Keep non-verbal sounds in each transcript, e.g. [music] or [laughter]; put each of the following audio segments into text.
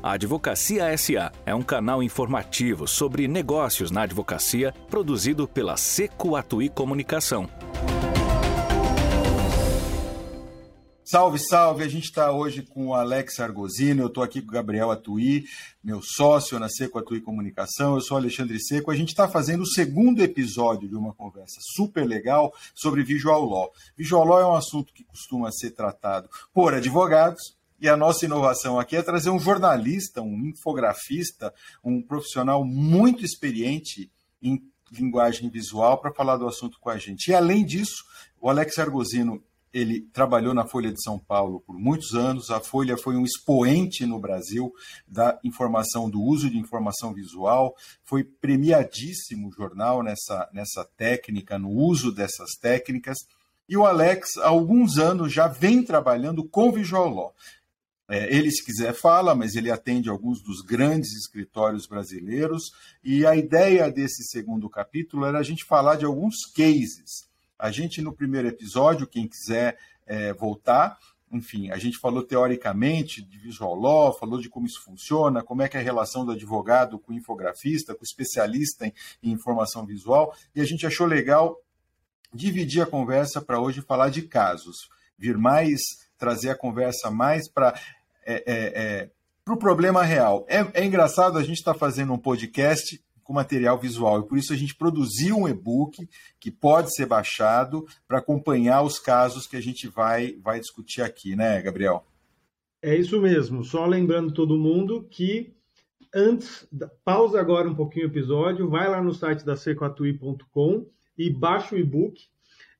A Advocacia SA é um canal informativo sobre negócios na advocacia produzido pela Seco Atui Comunicação. Salve, salve! A gente está hoje com o Alex Argosino, eu estou aqui com o Gabriel Atui, meu sócio na Seco Atui Comunicação, eu sou Alexandre Seco. A gente está fazendo o segundo episódio de uma conversa super legal sobre Visual Law. Visual Law é um assunto que costuma ser tratado por advogados, e a nossa inovação aqui é trazer um jornalista, um infografista, um profissional muito experiente em linguagem visual para falar do assunto com a gente. E além disso, o Alex Argosino ele trabalhou na Folha de São Paulo por muitos anos. A Folha foi um expoente no Brasil da informação, do uso de informação visual. Foi premiadíssimo o jornal nessa, nessa técnica, no uso dessas técnicas. E o Alex, há alguns anos, já vem trabalhando com Visual Law. É, ele, se quiser, fala, mas ele atende alguns dos grandes escritórios brasileiros. E a ideia desse segundo capítulo era a gente falar de alguns cases. A gente, no primeiro episódio, quem quiser é, voltar, enfim, a gente falou teoricamente de visual law, falou de como isso funciona, como é que é a relação do advogado com o infografista, com o especialista em, em informação visual, e a gente achou legal dividir a conversa para hoje falar de casos, vir mais, trazer a conversa mais para é, é, é para o problema real. É, é engraçado, a gente está fazendo um podcast com material visual e por isso a gente produziu um e-book que pode ser baixado para acompanhar os casos que a gente vai, vai discutir aqui, né, Gabriel? É isso mesmo. Só lembrando todo mundo que antes, pausa agora um pouquinho o episódio, vai lá no site da secoatui.com e baixa o e-book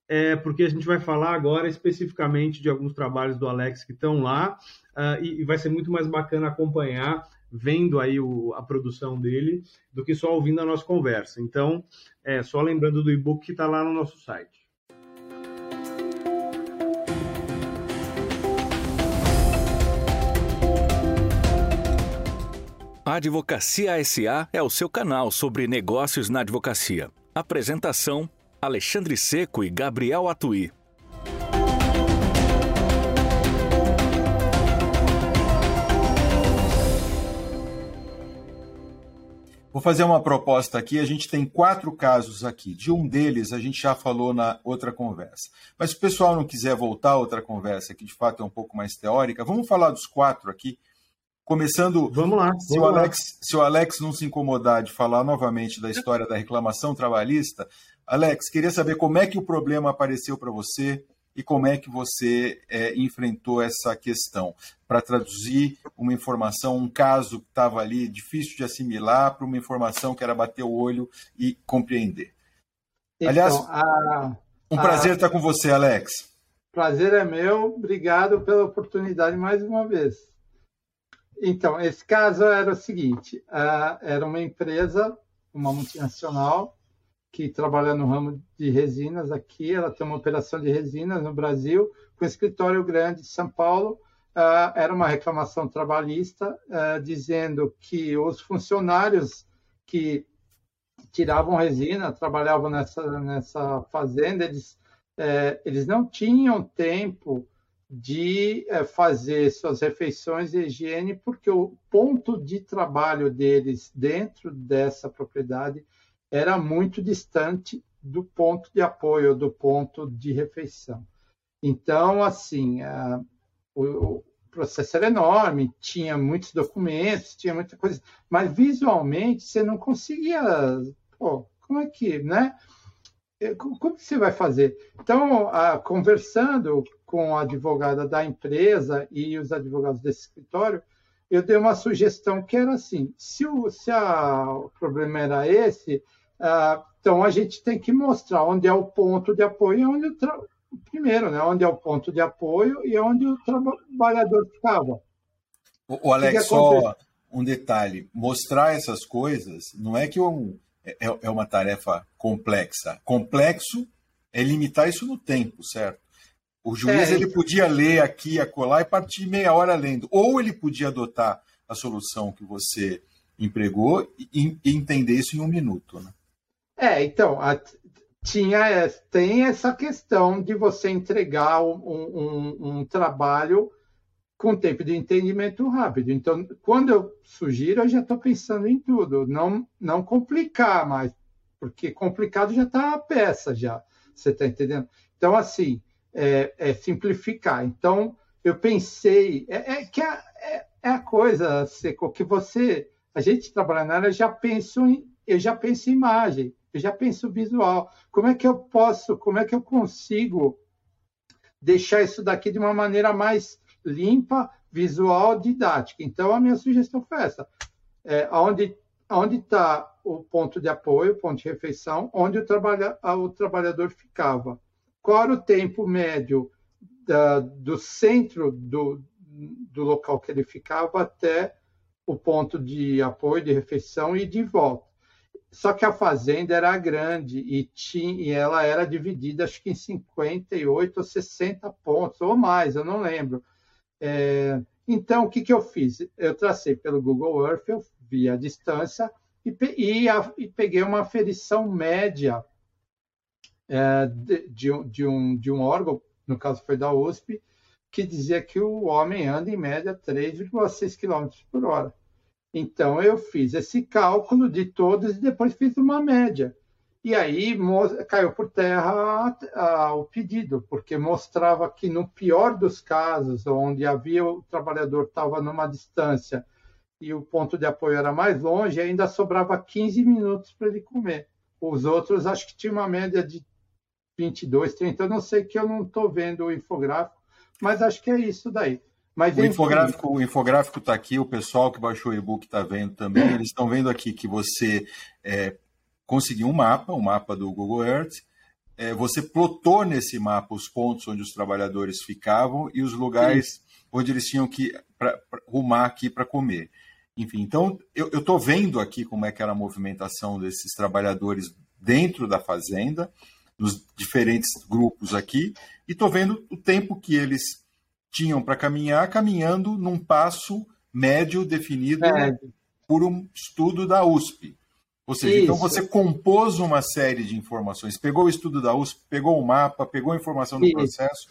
é, porque a gente vai falar agora especificamente de alguns trabalhos do Alex que estão lá uh, e, e, vai ser muito mais bacana acompanhar vendo aí o, a produção dele do que só ouvindo a nossa conversa. Então, é, só lembrando do e-book que está lá no nosso site. A Advocacia SA é o seu canal sobre negócios na advocacia. Apresentação Alexandre Seco e Gabriel Atui. Vou fazer uma proposta aqui. A gente tem quatro casos aqui. De um deles a gente já falou na outra conversa. Mas se o pessoal não quiser voltar a outra conversa, que de fato é um pouco mais teórica, vamos falar dos quatro aqui. Começando. Vamos lá. Se, vamos o Alex, lá. se o Alex não se incomodar de falar novamente da história da reclamação trabalhista, Alex, queria saber como é que o problema apareceu para você e como é que você é, enfrentou essa questão para traduzir uma informação, um caso que estava ali difícil de assimilar para uma informação que era bater o olho e compreender. Então, Aliás, a, um prazer a, estar com você, Alex. Prazer é meu. Obrigado pela oportunidade mais uma vez. Então, esse caso era o seguinte: uh, era uma empresa, uma multinacional, que trabalha no ramo de resinas aqui. Ela tem uma operação de resinas no Brasil, com escritório grande de São Paulo. Uh, era uma reclamação trabalhista, uh, dizendo que os funcionários que tiravam resina, trabalhavam nessa, nessa fazenda, eles, uh, eles não tinham tempo de eh, fazer suas refeições e higiene, porque o ponto de trabalho deles dentro dessa propriedade era muito distante do ponto de apoio, do ponto de refeição. Então, assim, a, o, o, processo era enorme, tinha muitos documentos, tinha muita coisa, mas visualmente você não conseguia. Pô, como é que, né? É, como que você vai fazer? Então, a, conversando com a advogada da empresa e os advogados desse escritório, eu dei uma sugestão que era assim: se o, se a, o problema era esse, ah, então, a gente tem que mostrar onde é o ponto de apoio e onde o tra... primeiro, né, onde é o ponto de apoio e onde o trabalhador ficava. O, o Alex, só um detalhe: mostrar essas coisas não é que um, é, é, é uma tarefa complexa. Complexo é limitar isso no tempo, certo? O juiz é, ele podia ler aqui, acolá e partir meia hora lendo. Ou ele podia adotar a solução que você empregou e, e entender isso em um minuto. Né? É, então, a, tinha, tem essa questão de você entregar um, um, um trabalho com tempo de entendimento rápido. Então, quando eu sugiro, eu já estou pensando em tudo, não, não complicar mais, porque complicado já está a peça, já. Você está entendendo? Então, assim, é, é, simplificar. Então, eu pensei, é, é que é, é, é, a coisa, Seco, que você, a gente trabalha na área, já penso em, eu já penso em imagem, eu já penso visual. Como é que eu posso, como é que eu consigo deixar isso daqui de uma maneira mais limpa, visual, didática. Então, a minha sugestão foi essa. É, onde está o ponto de apoio, ponto de refeição, onde o, trabalha, o trabalhador ficava. Qual era o tempo médio da, do centro do, do local que ele ficava até o ponto de apoio, de refeição e de volta. Só que a fazenda era grande e, tinha, e ela era dividida, acho que em 58 ou 60 pontos, ou mais, eu não lembro. É, então, o que, que eu fiz? Eu tracei pelo Google Earth, eu vi a distância e, e, a, e peguei uma aferição média é, de, de, de, um, de um órgão, no caso foi da USP, que dizia que o homem anda em média 3,6 km por hora. Então, eu fiz esse cálculo de todos e depois fiz uma média. E aí caiu por terra o pedido, porque mostrava que no pior dos casos, onde havia o trabalhador estava numa distância e o ponto de apoio era mais longe, ainda sobrava 15 minutos para ele comer. Os outros acho que tinha uma média de 22, 30, eu não sei que eu não estou vendo o infográfico, mas acho que é isso daí. Mas, o, infográfico, o infográfico está aqui, o pessoal que baixou o e-book está vendo também. Eles estão vendo aqui que você é, conseguiu um mapa, um mapa do Google Earth. É, você plotou nesse mapa os pontos onde os trabalhadores ficavam e os lugares Sim. onde eles tinham que pra, pra, rumar aqui para comer. Enfim, então eu estou vendo aqui como é que era a movimentação desses trabalhadores dentro da fazenda, nos diferentes grupos aqui, e estou vendo o tempo que eles tinham para caminhar, caminhando num passo médio definido é. por um estudo da USP. Ou seja, então Isso. então você compôs uma série de informações, pegou o estudo da USP, pegou o mapa, pegou a informação do Isso. processo,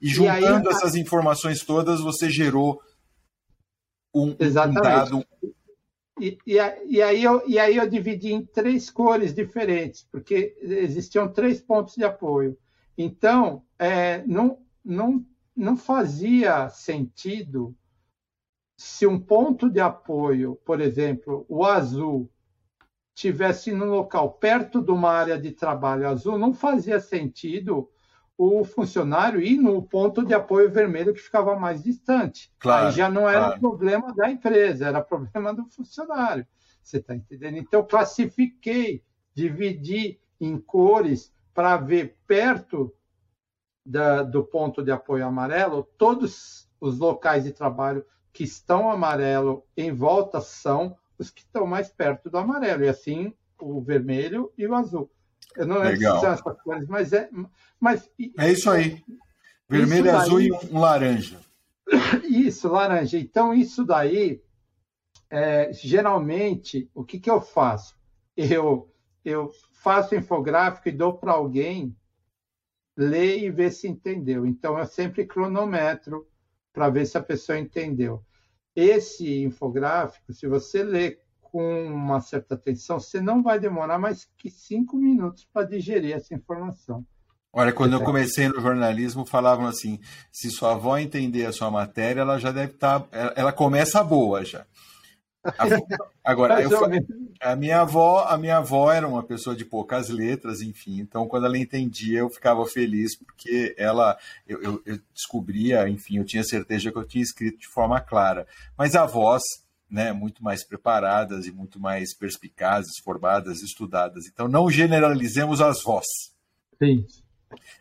e juntando e aí, essas informações todas, você gerou um, um dado. E, e, e, aí eu, e aí eu dividi em três cores diferentes, porque existiam três pontos de apoio. Então, é, não, não não fazia sentido se um ponto de apoio, por exemplo, o azul, tivesse no local perto de uma área de trabalho azul, não fazia sentido o funcionário ir no ponto de apoio vermelho que ficava mais distante. Claro, Aí já não era claro. problema da empresa, era problema do funcionário. Você está entendendo? Então, classifiquei, dividi em cores para ver perto da, do ponto de apoio amarelo, todos os locais de trabalho que estão amarelo em volta são os que estão mais perto do amarelo, e assim o vermelho e o azul. Eu não lembro se são essas cores, mas é. Mas, é isso aí. Vermelho, isso azul daí, e um laranja. [coughs] Isso, laranja. Então, isso daí, é, geralmente, o que, que eu faço? Eu, eu faço infográfico e dou para alguém lê e vê se entendeu. Então, eu sempre cronometro para ver se a pessoa entendeu. Esse infográfico, se você lê com uma certa atenção, você não vai demorar mais que cinco minutos para digerir essa informação. Olha, quando eu comecei no jornalismo, falavam assim: se sua avó entender a sua matéria, ela já deve estar. Tá, ela começa boa já. Agora, eu, a minha avó, a minha avó era uma pessoa de poucas letras, enfim. Então, quando ela entendia, eu ficava feliz porque ela, eu, eu, eu descobria, enfim, eu tinha certeza que eu tinha escrito de forma clara. Mas avós, né, muito mais preparadas e muito mais perspicazes, formadas, estudadas. Então, não generalizemos as vós. Sim.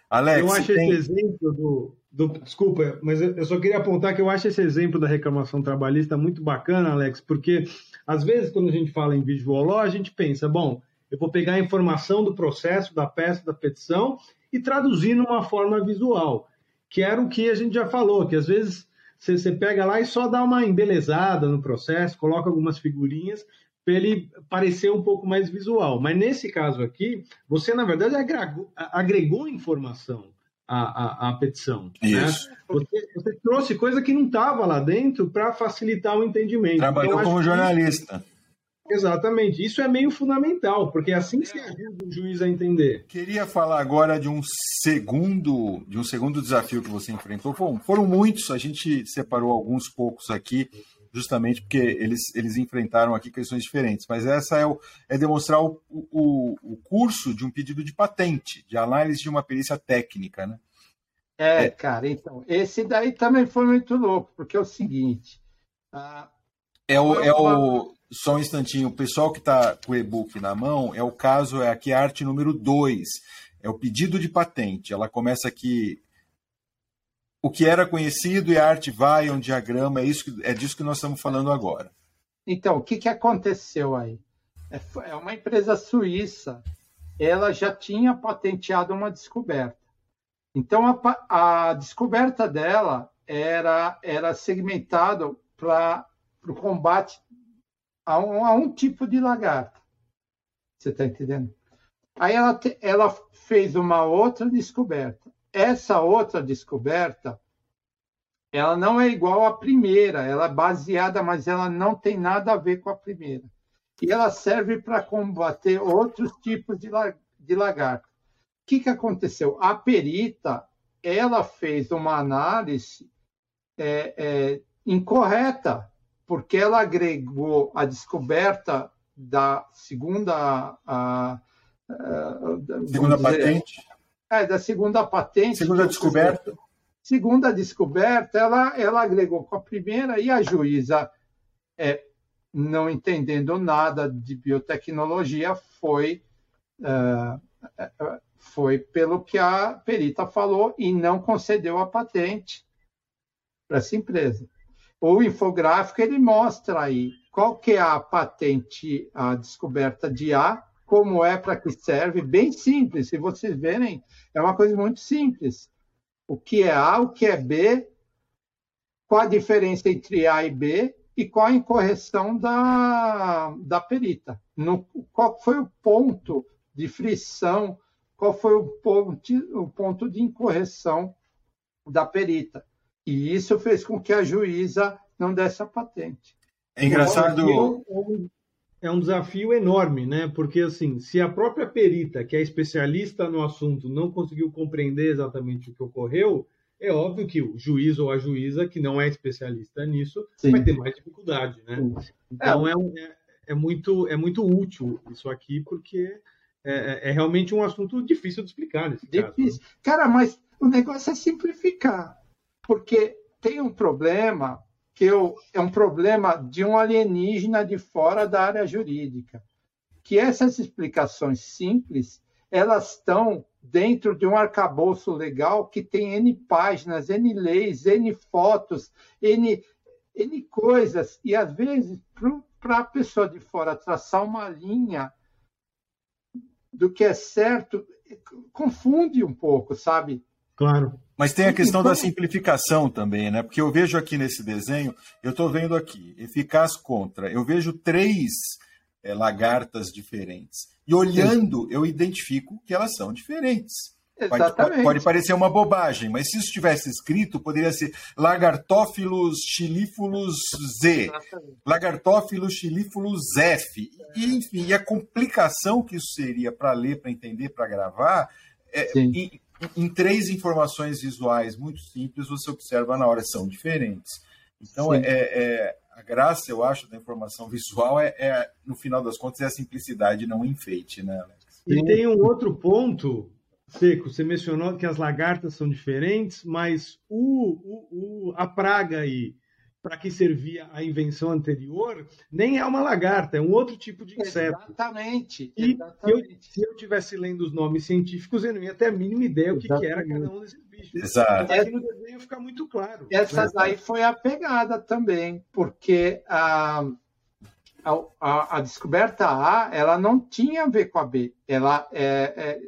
Alex, eu acho tem... esse exemplo do, do, desculpa, mas eu só queria apontar que eu acho esse exemplo da reclamação trabalhista muito bacana, Alex, porque às vezes quando a gente fala em visual law, a gente pensa, bom, eu vou pegar a informação do processo, da peça, da petição e traduzir numa forma visual, que era o que a gente já falou, que às vezes você, você pega lá e só dá uma embelezada no processo, coloca algumas figurinhas para ele parecer um pouco mais visual. Mas nesse caso aqui, você na verdade agregou, agregou informação a, a, a petição. Isso. Né? Você, você, trouxe coisa que não estava lá dentro para facilitar o entendimento. Trabalhou então, como jornalista. Exatamente. Isso é meio fundamental, porque é assim que se ajuda o juiz a entender. Queria falar agora de um segundo, de um segundo desafio que você enfrentou. Foram, foram muitos, a gente separou alguns poucos aqui, justamente porque eles, eles enfrentaram aqui questões diferentes. Mas essa é, o, é demonstrar o, o, o curso de um pedido de patente, de análise de uma perícia técnica, né? É, é, cara, então, esse daí também foi muito louco, porque é o seguinte. Ah, é o, é o, só um instantinho, o pessoal que está com o e-book na mão, é o caso, é aqui a arte número 2, é o pedido de patente. Ela começa aqui. O que era conhecido e a arte vai, é um diagrama, é, isso, é disso que nós estamos falando agora. Então, o que, que aconteceu aí? É, é uma empresa suíça, ela já tinha patenteado uma descoberta. Então, a, a descoberta dela era, era segmentado para o combate a um, a um tipo de lagarta. Você está entendendo? Aí ela, ela fez uma outra descoberta. Essa outra descoberta, ela não é igual à primeira, ela é baseada, mas ela não tem nada a ver com a primeira. E ela serve para combater outros tipos de, de lagarta. O que, que aconteceu? A perita, ela fez uma análise é, é, incorreta porque ela agregou a descoberta da segunda a, a, segunda dizer, patente é da segunda patente segunda descoberta. Segunda descoberta ela ela agregou com a primeira e a juíza é, não entendendo nada de biotecnologia foi uh, foi pelo que a perita falou e não concedeu a patente para essa empresa. O infográfico ele mostra aí qual que é a patente, a descoberta de A, como é para que serve, bem simples. Se vocês verem, é uma coisa muito simples. O que é A, o que é B, qual a diferença entre A e B e qual a incorreção da, da perita. No, qual foi o ponto de frição, qual foi o ponto, o ponto de incorreção da perita. E isso fez com que a juíza não desse a patente. É engraçado. É um desafio enorme, né? Porque assim, se a própria perita, que é especialista no assunto, não conseguiu compreender exatamente o que ocorreu, é óbvio que o juiz ou a juíza, que não é especialista nisso, Sim. vai ter mais dificuldade, né? Então é, é, é, muito, é muito útil isso aqui, porque é, é, realmente um assunto difícil de explicar nesse difícil. caso. Né? Cara, mas o negócio é simplificar porque tem um problema que eu, é um problema de um alienígena de fora da área jurídica, que essas explicações simples elas estão dentro de um arcabouço legal que tem N páginas, N leis, N fotos, N, N coisas, e às vezes, para a pessoa de fora traçar uma linha do que é certo, confunde um pouco, sabe? Claro. Mas tem a questão da simplificação também, né? Porque eu vejo aqui nesse desenho, eu estou vendo aqui, eficaz contra, eu vejo três é, lagartas diferentes. E olhando, eu identifico que elas são diferentes. Pode, pode, parecer uma bobagem, mas se isso tivesse escrito, poderia ser Lagartófilos chilífulos Z, Lagartófilos chilífulos F. E, enfim, e a complicação que isso seria para ler, para entender, para gravar, é, em três informações visuais muito simples, você observa na hora, são diferentes. Então, é, é, a graça, eu acho, da informação visual é, é, no final das contas, é a simplicidade, não o enfeite, né, Alex? E tem um outro ponto, Seco, você mencionou que as lagartas são diferentes, mas o, o, o a praga aí para que servia a invenção anterior, nem é uma lagarta, é um outro tipo de inseto. Exatamente. E exatamente. Eu, se eu estivesse lendo os nomes científicos, eu não ia ter a mínima ideia o que, que, era cada um desses bichos. Exato. Mas aqui no desenho fica muito claro. Essa daí foi a pegada também, porque a, a, a, descoberta A ela não tinha a ver com a B. Ela é, é,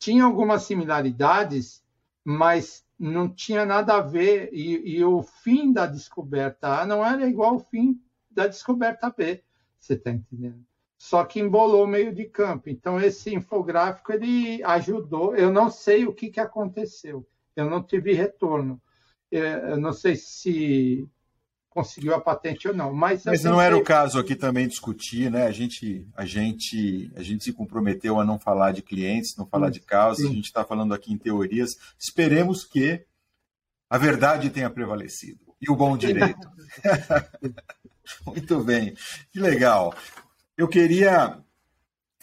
tinha algumas similaridades, mas não tinha nada a ver, e, e, o fim da descoberta A não era igual ao fim da descoberta B, você está entendendo? Só que embolou o meio de campo. Então, esse infográfico ele ajudou. Eu não sei o que, que aconteceu. Eu não tive retorno. É, eu não sei se conseguiu a patente ou não. Mas, mas não era o caso aqui também discutir, né? A gente, a gente, a gente se comprometeu a não falar de clientes, não falar de causas. Sim. A gente está falando aqui em teorias. Esperemos que a verdade tenha prevalecido e o bom [laughs] direito. [laughs] Muito bem, que legal. Eu queria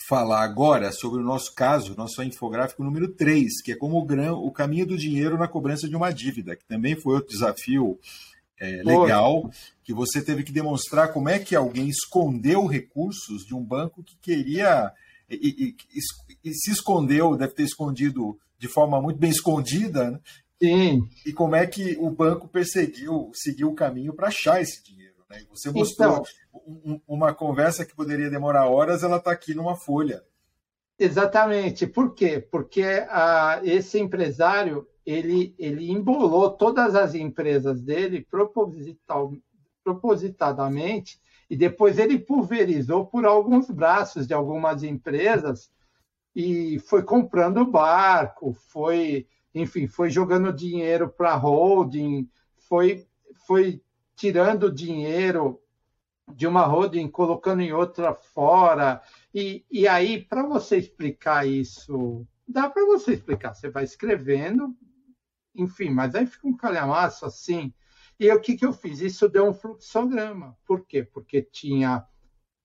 falar agora sobre o nosso caso, nosso infográfico número 3, que é como o, o caminho do dinheiro na cobrança de uma dívida, que também foi outro desafio é, legal, que você teve que demonstrar como é que alguém escondeu recursos de um banco que queria. E, e, e, se escondeu, deve ter escondido de forma muito bem escondida, né? Sim. E como é que o banco perseguiu, seguiu o caminho para achar esse dinheiro. Né? Você mostrou então, uma conversa que poderia demorar horas, ela está aqui numa folha. Exatamente. Por quê? Porque ah, esse empresário ele, ele embolou todas as empresas dele proposital, propositadamente e depois ele pulverizou por alguns braços de algumas empresas e foi comprando barco, foi enfim, foi jogando dinheiro para holding, foi, foi tirando dinheiro de uma holding, colocando em outra fora. E, e aí, para você explicar isso, dá para você explicar. Você vai escrevendo, enfim, mas aí fica um calhamaço assim. E o que, que eu fiz? Isso deu um fluxograma. Por quê? Porque tinha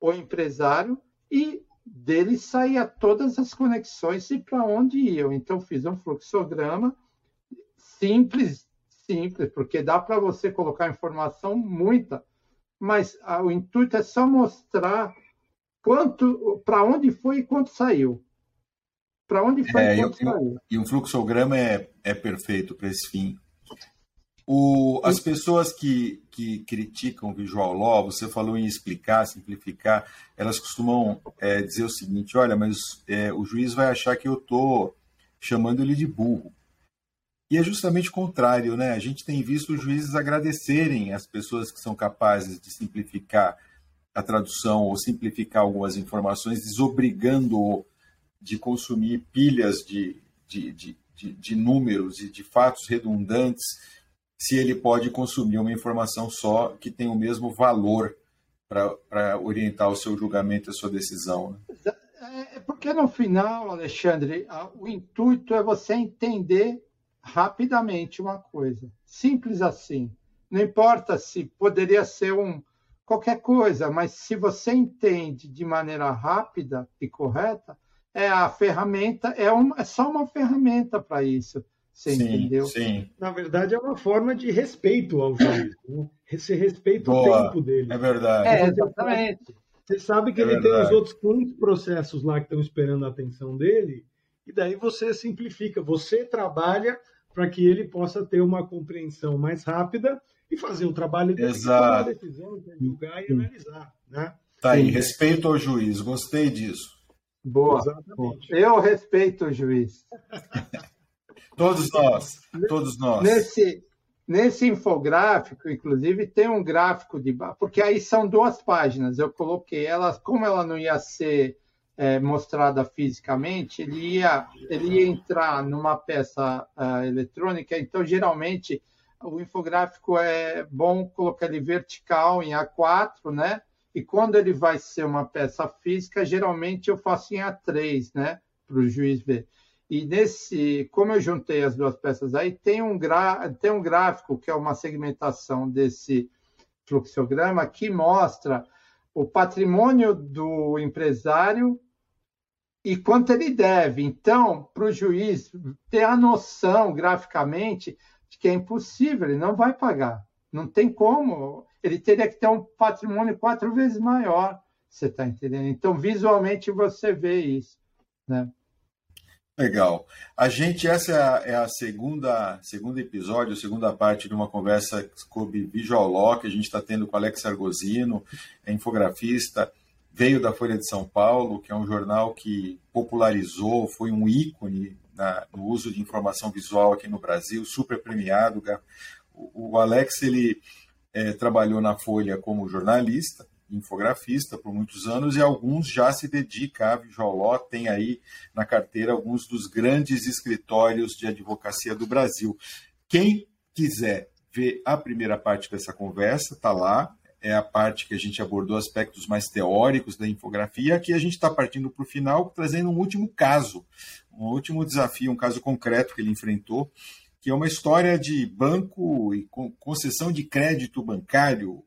o empresário e dele saía todas as conexões e para onde iam. Então, fiz um fluxograma simples, simples, porque dá para você colocar informação muita, mas o intuito é só mostrar quanto, para onde foi e quanto saiu. Para onde foi é, e quanto e, um fluxograma é, é perfeito para esse fim. O, as pessoas que, que criticam Visual Law, você falou em explicar, simplificar, elas costumam é, dizer o seguinte: olha, mas é, o juiz vai achar que eu estou chamando ele de burro. E é justamente o contrário, né? A gente tem visto os juízes agradecerem as pessoas que são capazes de simplificar a tradução ou simplificar algumas informações, desobrigando-o de consumir pilhas de, de, de, de, de números e de fatos redundantes se ele pode consumir uma informação só que tem o mesmo valor para orientar o seu julgamento e a sua decisão. Né? É, é porque no final, Alexandre, o intuito é você entender rapidamente uma coisa. Simples assim. Não importa se poderia ser um qualquer coisa, mas se você entende de maneira rápida e correta, é a ferramenta, é, uma, é só uma ferramenta para isso. Você sim, entendeu? Sim. Na verdade, é uma forma de respeito ao juiz. Né? Você respeita Boa, o tempo dele. É verdade. É, exatamente. Você sabe que é ele verdade. tem os outros 15 processos lá que estão esperando a atenção dele, e daí você simplifica. Você trabalha para que ele possa ter uma compreensão mais rápida e fazer o trabalho dele tomar a decisão, julgar e analisar. Né? Tá aí, respeito ao juiz. Gostei disso. Boa. Exatamente. Eu respeito o juiz. Todos nós, todos nós. Nesse, nesse infográfico, inclusive, tem um gráfico de. Porque aí são duas páginas. Eu coloquei elas, como ela não ia ser é, mostrada fisicamente, ele ia, ele ia entrar numa peça uh, eletrônica, então geralmente o infográfico é bom colocar ele vertical em A4, né? E quando ele vai ser uma peça física, geralmente eu faço em A3, né? Para o juiz ver. E nesse, como eu juntei as duas peças aí, tem um, gra, tem um gráfico que é uma segmentação desse fluxograma que mostra o patrimônio do empresário e quanto ele deve. Então, para o juiz ter a noção graficamente de que é impossível, ele não vai pagar. Não tem como. Ele teria que ter um patrimônio quatro vezes maior. Você está entendendo? Então, visualmente, você vê isso. Né? Legal. A gente, essa é a, é segunda, segundo episódio, segunda parte de uma conversa sobre Law que a gente está tendo com Alex Argosino, é infografista, veio da Folha de São Paulo, que é um jornal que popularizou, foi um ícone na, no uso de informação visual aqui no Brasil, super premiado. O, o Alex ele é, trabalhou na Folha como jornalista, infografista por muitos anos e alguns já se dedica a Vijoló, tem aí na carteira alguns dos grandes escritórios de advocacia do Brasil. Quem quiser ver a primeira parte dessa conversa, está lá, é a parte que a gente abordou aspectos mais teóricos da infografia. Aqui a gente está partindo para o final, trazendo um último caso, um último desafio, um caso concreto que ele enfrentou, que é uma história de banco e concessão de crédito bancário.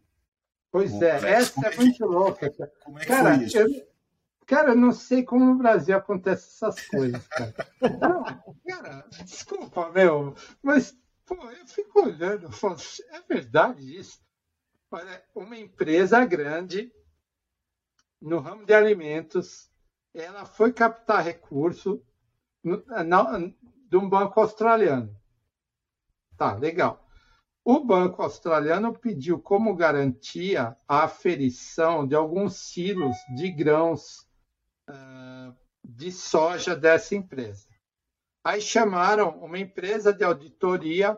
Pois é, essa é, é muito louca. Cara. Como é que cara, foi isso? Eu, cara, eu não sei como no Brasil acontecem essas coisas, cara. Não, [laughs] cara, desculpa, meu, mas pô, eu fico olhando, falo, é verdade isso? Olha, uma empresa grande no ramo de alimentos, ela foi captar recurso de um banco australiano. Tá, legal. O banco australiano pediu como garantia a aferição de alguns silos de grãos uh, de soja dessa empresa. Aí chamaram uma empresa de auditoria,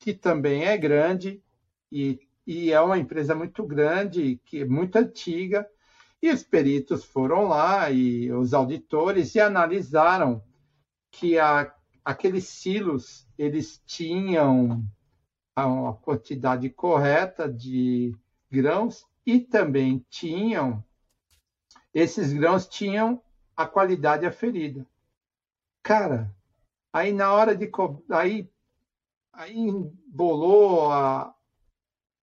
que também é grande e, e é uma empresa muito grande, que é muito antiga, e os peritos foram lá e os auditores e analisaram que a, aqueles silos eles tinham a quantidade correta de grãos e também tinham esses grãos tinham a qualidade aferida. Cara, aí na hora de aí aí embolou a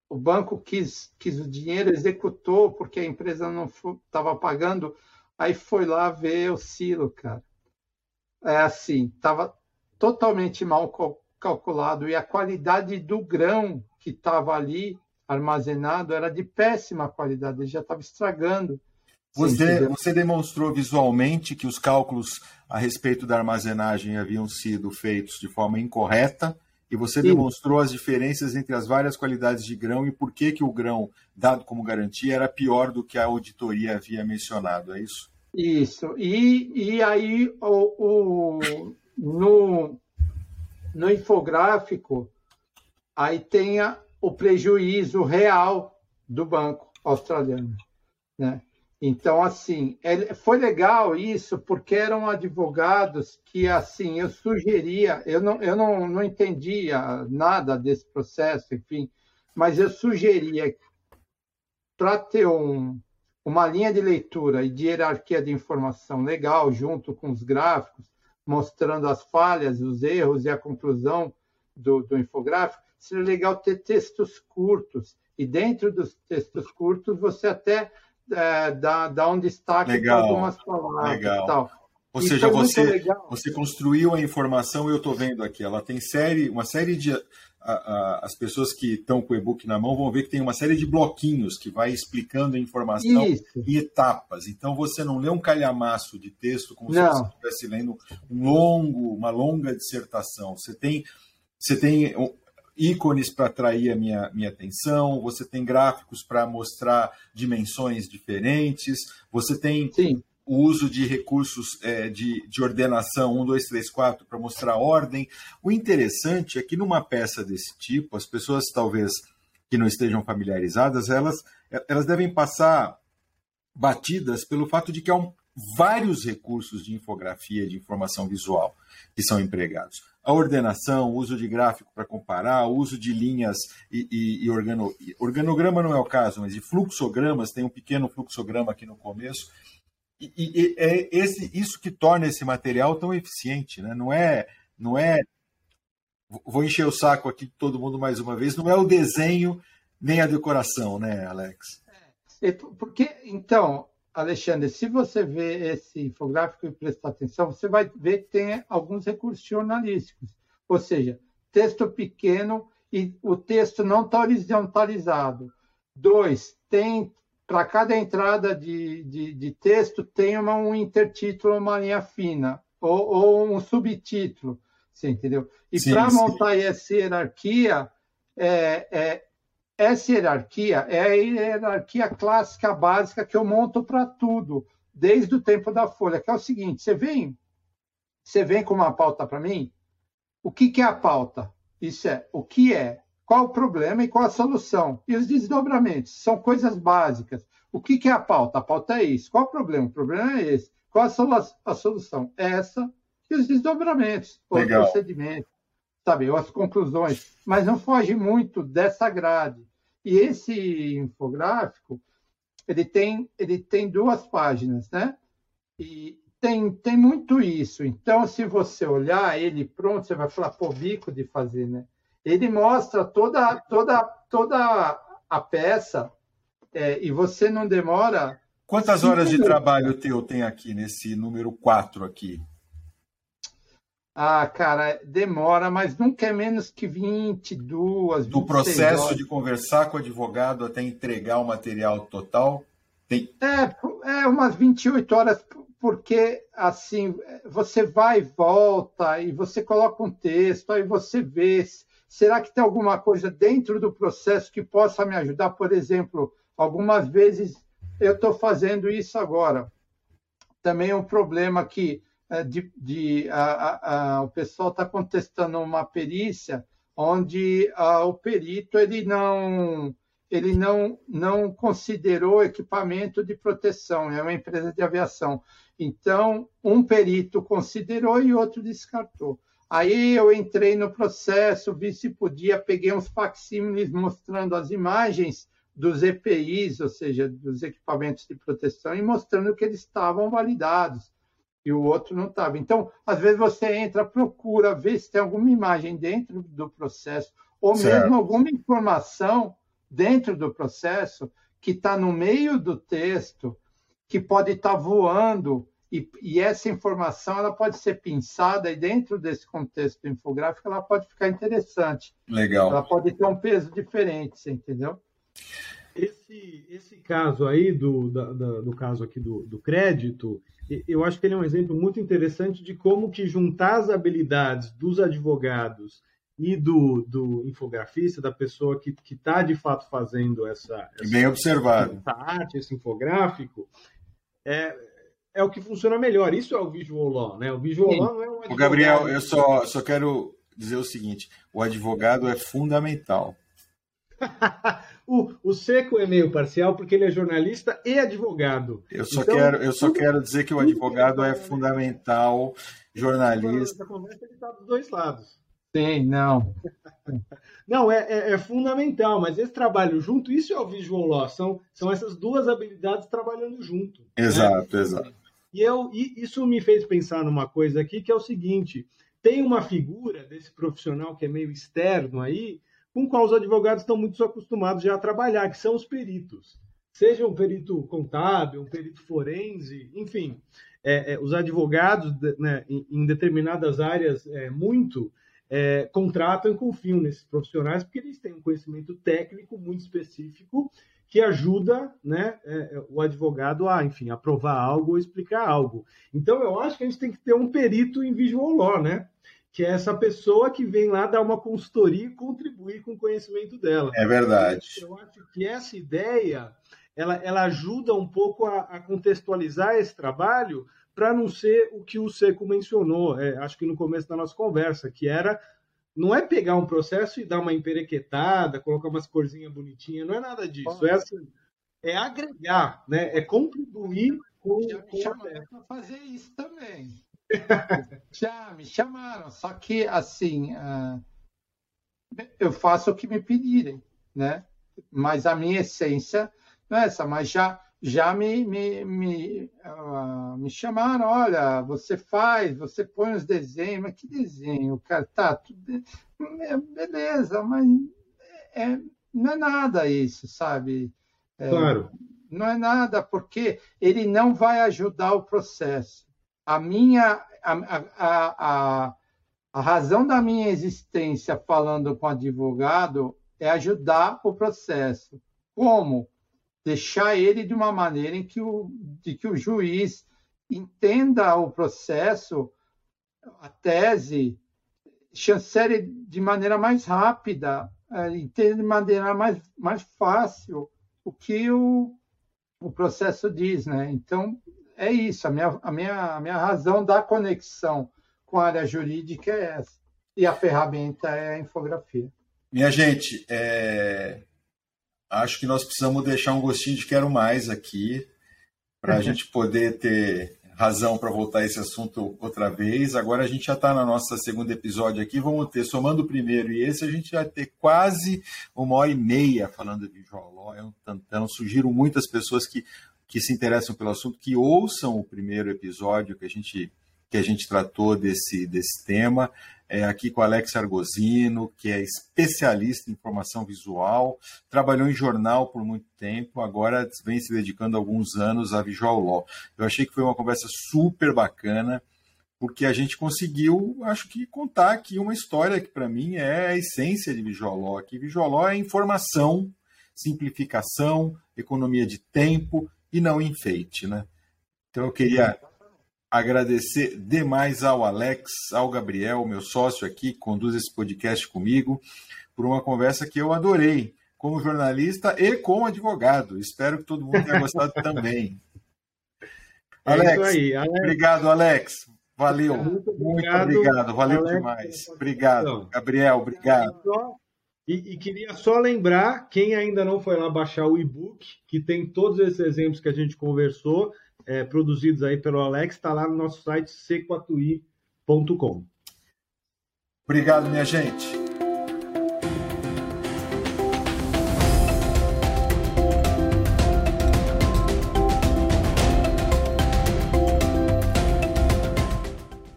o banco quis, quis o dinheiro, executou porque a empresa não estava pagando, aí foi lá ver o silo, cara. É assim, estava totalmente mal calculado e a qualidade do grão que estava ali armazenado era de péssima qualidade, ele já estava estragando. Você, você demonstrou visualmente que os cálculos a respeito da armazenagem haviam sido feitos de forma incorreta e você Sim. demonstrou as diferenças entre as várias qualidades de grão e por que, que o grão, dado como garantia, era pior do que a auditoria havia mencionado, é isso? Isso. E, e aí o, o no, no infográfico, aí tem o prejuízo real do banco australiano. Né? Então, assim, é, foi legal isso, porque eram advogados que, assim, eu sugeria, eu não, eu não, não entendia nada desse processo, enfim, mas eu sugeria para ter um, uma linha de leitura e de hierarquia de informação legal, junto com os gráficos, mostrando as falhas, os erros e a conclusão do, do infográfico, seria legal ter textos curtos. E dentro dos textos curtos, você até é, dá, dá um destaque para algumas palavras legal. e tal. Ou seja, você, você construiu a informação, eu estou vendo aqui, ela tem série, uma série de a, a, as pessoas que estão com o e-book na mão vão ver que tem uma série de bloquinhos que vai explicando a informação Isso. em etapas. Então você não lê um calhamaço de texto como não. se você estivesse lendo um longo, uma longa dissertação. Você tem, você tem ícones para atrair a minha, minha atenção, você tem gráficos para mostrar dimensões diferentes, você tem Sim o uso de recursos é, de, de ordenação 1, 2, 3, 4 para mostrar ordem. O interessante é que numa peça desse tipo, as pessoas talvez que não estejam familiarizadas, elas, elas devem passar batidas pelo fato de que há um, vários recursos de infografia, de informação visual que são empregados. A ordenação, o uso de gráfico para comparar, o uso de linhas e, e, e organo, organograma não é o caso, mas de fluxogramas, tem um pequeno fluxograma aqui no começo, e, e, é esse, isso que torna esse material tão eficiente, né? Não é, não é. Vou encher o saco aqui de todo mundo mais uma vez. Não é o desenho nem a decoração, né, Alex? É, porque então, Alexandre, se você vê esse infográfico e prestar atenção, você vai ver que tem alguns recursos jornalísticos, ou seja, texto pequeno e o texto não está horizontalizado. Dois, tem para cada entrada de, de, de, texto tem uma, um intertítulo, uma linha fina, ou, ou um subtítulo, você entendeu? E para montar essa hierarquia, é, é, essa hierarquia é a hierarquia clássica básica que eu monto para tudo, desde o tempo da folha, que é o seguinte: você vem, você vem com uma pauta para mim, o que, que é a pauta? Isso é o que é, qual o problema e qual a solução. E os desdobramentos são coisas básicas. O que, que é a pauta? A pauta é isso. Qual o problema? O problema é esse. Qual a, a solução? Essa e os desdobramentos, os procedimentos, sabe, ou as conclusões. Mas não foge muito dessa grade. E esse infográfico, ele tem, ele tem duas páginas, né? E tem, tem muito isso. Então, se você olhar ele pronto, você vai falar, pô, bico de fazer, né? Ele mostra toda, toda, toda a peça é, e você não demora. Quantas horas de trabalho teu tem aqui nesse número 4 aqui? Ah, cara, demora, mas nunca é menos que 22. Do processo horas. de conversar com o advogado até entregar o material total? Tem... É, é umas 28 horas, porque assim, você vai e volta, e você coloca um texto, aí você vê. Será que tem alguma coisa dentro do processo que possa me ajudar? Por exemplo, algumas vezes eu estou fazendo isso agora. Também é um problema que é, de, de a, a, o pessoal está contestando uma perícia onde a, o perito ele não ele não não considerou equipamento de proteção é uma empresa de aviação então um perito considerou e outro descartou aí eu entrei no processo vi se podia peguei uns facsímiles mostrando as imagens dos EPIs, ou seja, dos equipamentos de proteção, e mostrando que eles estavam validados e o outro não estava. Então, às vezes você entra, procura ver se tem alguma imagem dentro do processo, ou certo. mesmo alguma informação dentro do processo que está no meio do texto, que pode estar tá voando, e, e, essa informação ela pode ser pensada e dentro desse contexto infográfico ela pode ficar interessante. Legal. Ela pode ter um peso diferente, você entendeu? Esse, esse caso aí, do, da, da, do caso aqui do, do crédito, eu acho que ele é um exemplo muito interessante de como que juntar as habilidades dos advogados e do, do infografista, da pessoa que está de fato fazendo essa, essa, Bem observado. essa arte, esse infográfico, é, é o que funciona melhor. Isso é o visual law, né? O visual Sim. law não é um advogado. Gabriel, eu só, só quero dizer o seguinte: o advogado é fundamental. [laughs] o, o Seco é meio parcial porque ele é jornalista e advogado. Eu só, então, quero, eu só tudo, quero dizer que o advogado é fundamental, jornalista. Essa conversa ele está dos dois lados. Sim, não. [laughs] Não, é, é, é, fundamental, mas esse trabalho junto, isso é o visual law, são, são essas duas habilidades trabalhando junto. Exato, né? exato. E, eu, e isso me fez pensar numa coisa aqui, que é o seguinte, tem uma figura desse profissional que é meio externo aí, com qual os advogados estão muito acostumados já a trabalhar, que são os peritos. Seja um perito contábil, um perito forense, enfim, é, é, os advogados né, em, em, determinadas áreas é, muito é, contratam e confiam nesses profissionais porque eles têm um conhecimento técnico muito específico que ajuda né, é, é, o advogado a, enfim, aprovar algo ou explicar algo. Então, eu acho que a gente tem que ter um perito em visual law, né? que é essa pessoa que vem lá dar uma consultoria e contribuir com o conhecimento dela. É verdade. Eu acho que essa ideia ela, ela ajuda um pouco a, a contextualizar esse trabalho para não ser o que o Seco mencionou, é, acho que no começo da nossa conversa, que era não é pegar um processo e dar uma emperequetada, colocar umas corzinhas bonitinhas, não é nada disso. É assim, é agregar, né? É contribuir com, Já me com a fazer isso também. [laughs] Já me chamaram, só que assim uh, eu faço o que me pedirem, né? Mas a minha essência não é essa, mas já já me, me, me, uh, me chamaram, olha, você faz, você põe os desenhos, mas que desenho, cara, tá, tudo, é, beleza, mas é, não é nada isso, sabe? É, claro. Não é nada, porque ele não vai ajudar o processo a minha a, a, a, a razão da minha existência falando com advogado é ajudar o processo. Como? Deixar ele de uma maneira em que o, de que o juiz entenda o processo, a tese, chancele de maneira mais rápida, é, entenda de maneira mais, mais fácil o que o, o processo diz. Né? Então, é isso, a minha, a, minha, a minha razão da conexão com a área jurídica é essa. E a ferramenta é a infografia. Minha gente, é... acho que nós precisamos deixar um gostinho de quero mais aqui, para a gente poder ter razão para voltar a esse assunto outra vez. Agora a gente já está na nossa segundo episódio aqui, vamos ter, somando o primeiro e esse, a gente vai ter quase uma hora e meia falando de Joló, é um tantão. Sugiro muitas pessoas que, que se interessam pelo assunto que ouçam o primeiro episódio que a gente que a gente tratou desse, desse tema, é, aqui com Alex Argosino, que é especialista em informação visual, trabalhou em jornal por muito tempo, agora vem se dedicando alguns anos a Visual Law. Eu achei que foi uma conversa super bacana, porque a gente conseguiu, acho que, contar aqui uma história que, para mim, é a essência de Visual Law. Que Visual Law é informação, simplificação, economia de tempo e não enfeite, né? Então eu queria agradecer demais ao Alex, ao Gabriel, meu sócio aqui, que conduz esse podcast comigo, por uma conversa que eu adorei, como jornalista e como advogado. Espero que todo mundo tenha gostado [laughs] também. É Alex, aí, Alex, obrigado, Alex. Valeu. Muito obrigado. Muito obrigado. Valeu Alex, demais. Obrigado. Gabriel, obrigado. E, e, queria só lembrar, quem ainda não foi lá baixar o e-book, que tem todos esses exemplos que a gente conversou, é, produzidos aí pelo Alex, está lá no nosso site sequatui.com. Obrigado, minha gente.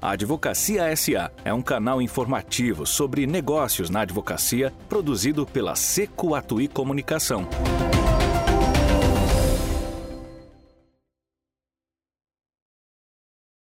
A Advocacia SA é um canal informativo sobre negócios na advocacia produzido pela Seco Atuí Comunicação.